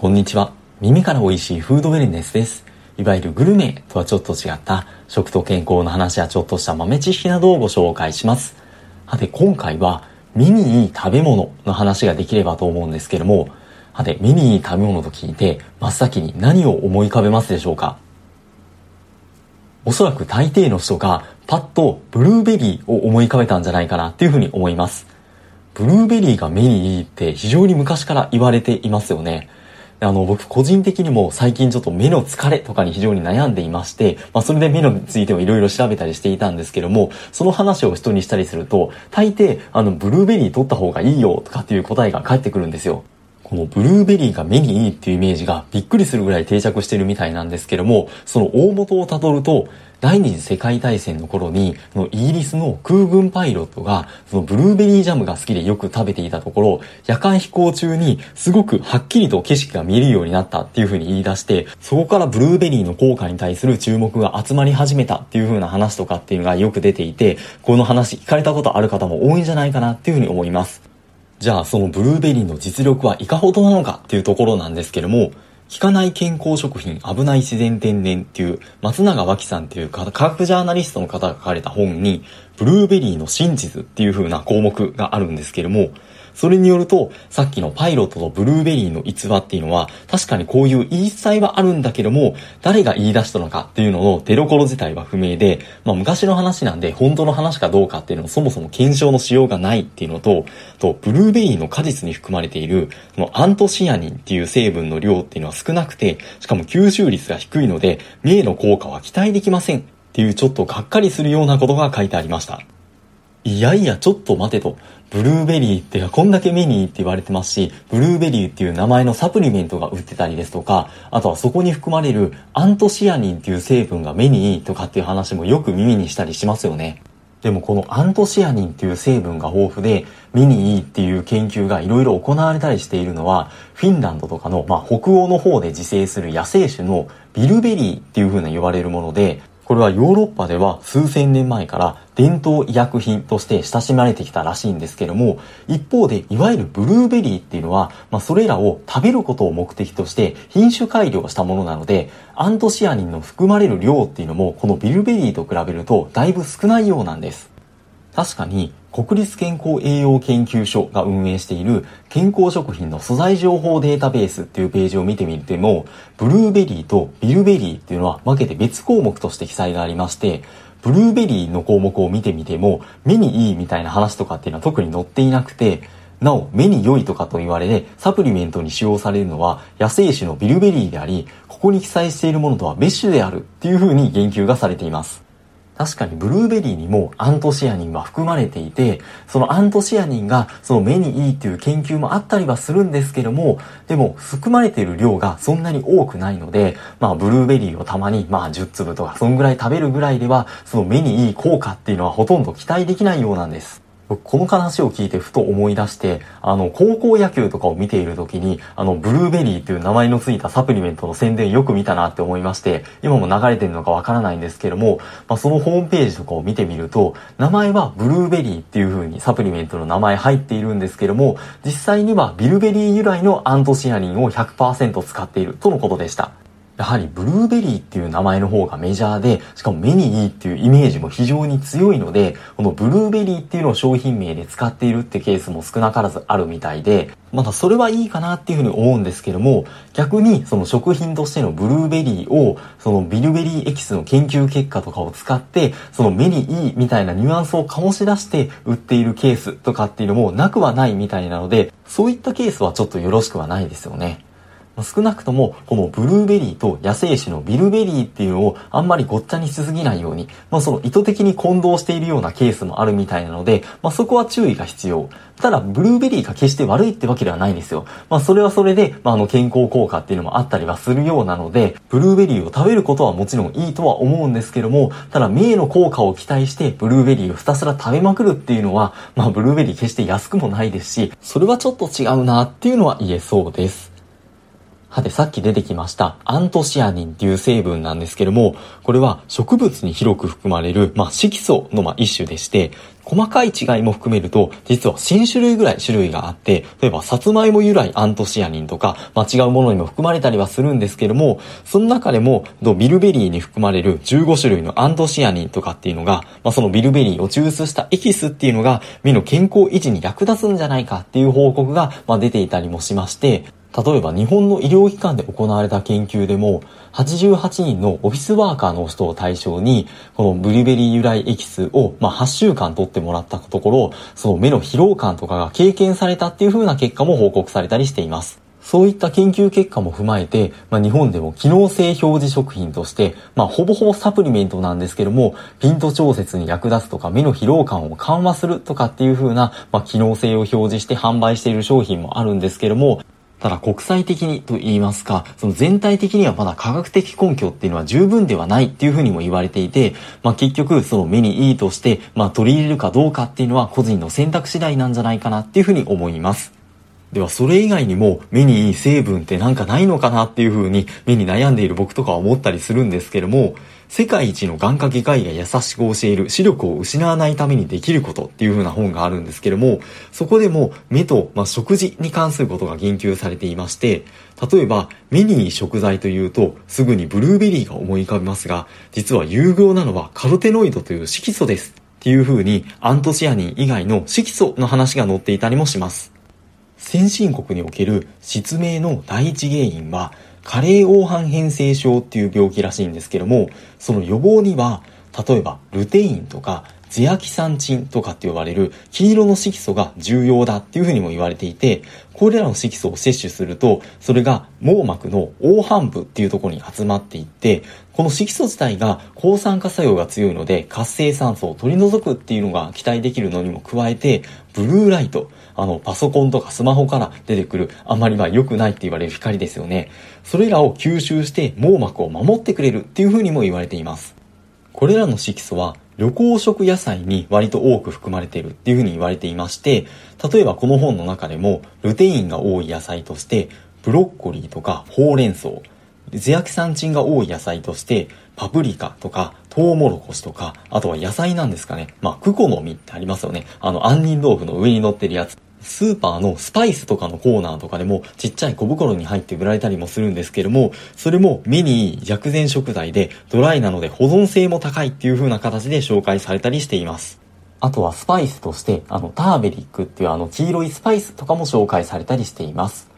こんにちは。耳から美味しいフードウェルネスです。いわゆるグルメとはちょっと違った食と健康の話やちょっとした豆知識などをご紹介します。はて、今回は目にいい食べ物の話ができればと思うんですけども、はて、目にいい食べ物と聞いて真っ先に何を思い浮かべますでしょうか？おそらく大抵の人がパッとブルーベリーを思い浮かべたんじゃないかなっていうふうに思います。ブルーベリーが目にいいって非常に昔から言われていますよね。あの、僕個人的にも最近ちょっと目の疲れとかに非常に悩んでいまして、まあそれで目についてもいろいろ調べたりしていたんですけども、その話を人にしたりすると、大抵、あの、ブルーベリー取った方がいいよとかっていう答えが返ってくるんですよ。このブルーベリーが目にいいっていうイメージがびっくりするぐらい定着してるみたいなんですけども、その大元をたどると、第二次世界大戦の頃に、そのイギリスの空軍パイロットが、そのブルーベリージャムが好きでよく食べていたところ、夜間飛行中にすごくはっきりと景色が見えるようになったっていう風に言い出して、そこからブルーベリーの効果に対する注目が集まり始めたっていう風な話とかっていうのがよく出ていて、この話聞かれたことある方も多いんじゃないかなっていう風に思います。じゃあそのブルーベリーの実力はいかほどなのかっていうところなんですけども、効かない健康食品危ない自然天然っていう松永脇さんっていう科学ジャーナリストの方が書かれた本にブルーベリーの真実っていう風な項目があるんですけどもそれによると、さっきのパイロットとブルーベリーの逸話っていうのは、確かにこういう言い伝えはあるんだけども、誰が言い出したのかっていうのの出所自体は不明で、まあ昔の話なんで本当の話かどうかっていうのもそもそも検証のしようがないっていうのと、と、ブルーベリーの果実に含まれている、このアントシアニンっていう成分の量っていうのは少なくて、しかも吸収率が低いので、目への効果は期待できませんっていうちょっとがっかりするようなことが書いてありました。いやいや、ちょっと待てと。ブルーベリーってこんだけ目にいいって言われてますし、ブルーベリーっていう名前のサプリメントが売ってたりですとか、あとはそこに含まれるアントシアニンっていう成分が目にいいとかっていう話もよく耳にしたりしますよね。でもこのアントシアニンっていう成分が豊富で目にいいっていう研究がいろいろ行われたりしているのはフィンランドとかの、まあ、北欧の方で自生する野生種のビルベリーっていう風な呼ばれるものでこれはヨーロッパでは数千年前から伝統医薬品として親しまれてきたらしいんですけども、一方でいわゆるブルーベリーっていうのは、まあ、それらを食べることを目的として品種改良したものなので、アントシアニンの含まれる量っていうのもこのビルベリーと比べるとだいぶ少ないようなんです。確かに国立健康栄養研究所が運営している健康食品の素材情報データベースっていうページを見てみても、ブルーベリーとビルベリーっていうのは分けて別項目として記載がありまして、ブルーベリーの項目を見てみても、目にいいみたいな話とかっていうのは特に載っていなくて、なお、目に良いとかと言われて、サプリメントに使用されるのは野生種のビルベリーであり、ここに記載しているものとは別種であるっていう風に言及がされています。確かにブルーベリーにもアントシアニンは含まれていて、そのアントシアニンがその目にいいっていう研究もあったりはするんですけども、でも含まれている量がそんなに多くないので、まあブルーベリーをたまにまあ10粒とかそんぐらい食べるぐらいでは、その目にいい効果っていうのはほとんど期待できないようなんです。この話を聞いてふと思い出して、あの、高校野球とかを見ている時に、あの、ブルーベリーっていう名前の付いたサプリメントの宣伝よく見たなって思いまして、今も流れてるのかわからないんですけども、まあ、そのホームページとかを見てみると、名前はブルーベリーっていう風にサプリメントの名前入っているんですけども、実際にはビルベリー由来のアントシアニンを100%使っているとのことでした。やはりブルーベリーっていう名前の方がメジャーで、しかも目にいいっていうイメージも非常に強いので、このブルーベリーっていうのを商品名で使っているってケースも少なからずあるみたいで、まだそれはいいかなっていうふうに思うんですけども、逆にその食品としてのブルーベリーを、そのビルベリーエキスの研究結果とかを使って、その目にいいみたいなニュアンスを醸し出して売っているケースとかっていうのもなくはないみたいなので、そういったケースはちょっとよろしくはないですよね。少なくともこのブルーベリーと野生種のビルベリーっていうのをあんまりごっちゃにしすぎないように、まあその意図的に混同しているようなケースもあるみたいなので、まあそこは注意が必要。ただ、ブルーベリーが決して悪いってわけではないんですよ。まあそれはそれで、まああの健康効果っていうのもあったりはするようなので、ブルーベリーを食べることはもちろんいいとは思うんですけども、ただ目の効果を期待してブルーベリーをひたすら食べまくるっていうのは、まあブルーベリー決して安くもないですし、それはちょっと違うなっていうのは言えそうです。はて、さっき出てきましたアントシアニンっていう成分なんですけども、これは植物に広く含まれる、まあ、色素のまあ一種でして、細かい違いも含めると、実は1000種類ぐらい種類があって、例えば、さつまいも由来アントシアニンとか、まあ、違うものにも含まれたりはするんですけども、その中でも、ビルベリーに含まれる15種類のアントシアニンとかっていうのが、まあ、そのビルベリーを抽出したエキスっていうのが、目の健康維持に役立つんじゃないかっていう報告が、まあ、出ていたりもしまして、例えば日本の医療機関で行われた研究でも、88人のオフィスワーカーの人を対象に、このブリベリー由来エキスを、まあ、8週間取ってもらったところ、その目の疲労感とかが経験されたっていう風な結果も報告されたりしています。そういった研究結果も踏まえて、まあ、日本でも機能性表示食品として、まあ、ほぼほぼサプリメントなんですけども、ピント調節に役立つとか、目の疲労感を緩和するとかっていう風な、まあ、機能性を表示して販売している商品もあるんですけども、ただ国際的にと言いますか、その全体的にはまだ科学的根拠っていうのは十分ではないっていうふうにも言われていて、まあ結局その目にいいとして、まあ取り入れるかどうかっていうのは個人の選択次第なんじゃないかなっていうふうに思います。ではそれ以外にも目にいい成分ってなんかないのかなっていうふうに目に悩んでいる僕とかは思ったりするんですけども、世界一の眼科外科医が優しく教える視力を失わないためにできることっていう風な本があるんですけども、そこでも目と、まあ、食事に関することが言及されていまして、例えば目にいい食材というとすぐにブルーベリーが思い浮かびますが、実は有用なのはカロテノイドという色素です。っていう風にアントシアニン以外の色素の話が載っていたりもします。先進国における失明の第一原因は加齢黄斑変性症っていう病気らしいんですけども、その予防には、例えばルテインとかゼアキサンチンとかって呼ばれる黄色の色素が重要だっていうふうにも言われていて、これらの色素を摂取すると、それが網膜の黄斑部っていうところに集まっていって、この色素自体が抗酸化作用が強いので活性酸素を取り除くっていうのが期待できるのにも加えて、ブルーライト、あの、パソコンとかスマホから出てくる、あまりまあ良くないって言われる光ですよね。それらを吸収して網膜を守ってくれるっていうふうにも言われています。これらの色素は旅行食野菜に割と多く含まれているっていうふうに言われていまして、例えばこの本の中でもルテインが多い野菜として、ブロッコリーとかほうれん草、ゼアキサンチンが多い野菜として、パプリカとか、トウモロコシとか、あとは野菜なんですかね。まあ、クコの実ってありますよね。あの、杏仁豆腐の上に乗ってるやつ。スーパーのスパイスとかのコーナーとかでもちっちゃい小袋に入って売られたりもするんですけども、それも目にいい薬膳食材でドライなので保存性も高いっていう風な形で紹介されたりしています。あとはスパイスとして、あの、ターベリックっていうあの黄色いスパイスとかも紹介されたりしています。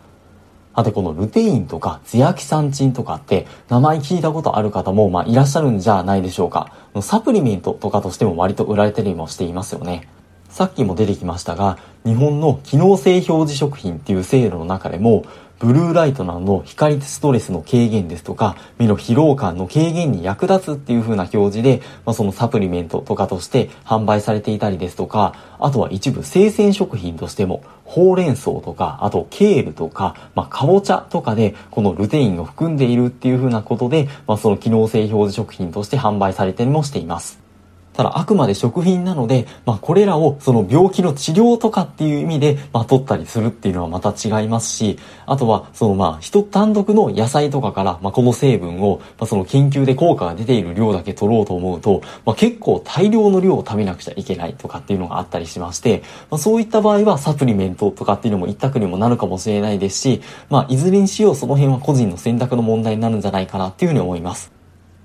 あとこのルテインとかゼアキサンチンとかって名前聞いたことある方もまあいらっしゃるんじゃないでしょうか。サプリメントとかとしても割と売られたりもしていますよね。さっきも出てきましたが、日本の機能性表示食品っていう制度の中でも、ブルーライトなどの光ストレスの軽減ですとか、目の疲労感の軽減に役立つっていう風な表示で、まあ、そのサプリメントとかとして販売されていたりですとか、あとは一部生鮮食品としても、ほうれん草とか、あとケールとか、まあ、かぼちゃとかで、このルテインを含んでいるっていう風なことで、まあ、その機能性表示食品として販売されたりもしています。ただあくまで食品なので、まあこれらをその病気の治療とかっていう意味で、まあ取ったりするっていうのはまた違いますし、あとはそのまあ人単独の野菜とかから、まあこの成分を、まあその研究で効果が出ている量だけ取ろうと思うと、まあ結構大量の量を食べなくちゃいけないとかっていうのがあったりしまして、まあそういった場合はサプリメントとかっていうのも一択にもなるかもしれないですし、まあいずれにしようその辺は個人の選択の問題になるんじゃないかなっていうふうに思います。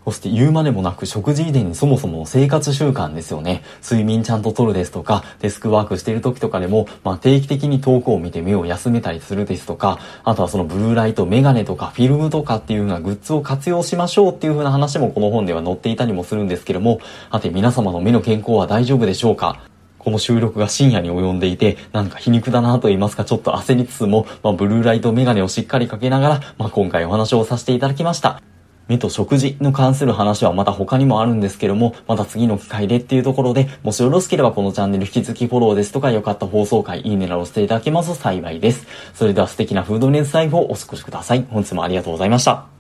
そして言うまでもなく食事以前にそもそも生活習慣ですよね。睡眠ちゃんととるですとか、デスクワークしてる時とかでも、まあ、定期的に遠くを見て目を休めたりするですとか、あとはそのブルーライト、メガネとかフィルムとかっていうようなグッズを活用しましょうっていう風な話もこの本では載っていたりもするんですけども、さて皆様の目の健康は大丈夫でしょうか？この収録が深夜に及んでいて、なんか皮肉だなと言いますか、ちょっと焦りつつも、まあ、ブルーライトメガネをしっかりかけながら、まあ、今回お話をさせていただきました。目と食事の関する話はまた他にもあるんですけども、また次の機会でっていうところで、もしよろしければこのチャンネル引き続きフォローですとか、よかった放送回、いいねなどしていただけますと幸いです。それでは素敵なフードネスライフをお過ごしください。本日もありがとうございました。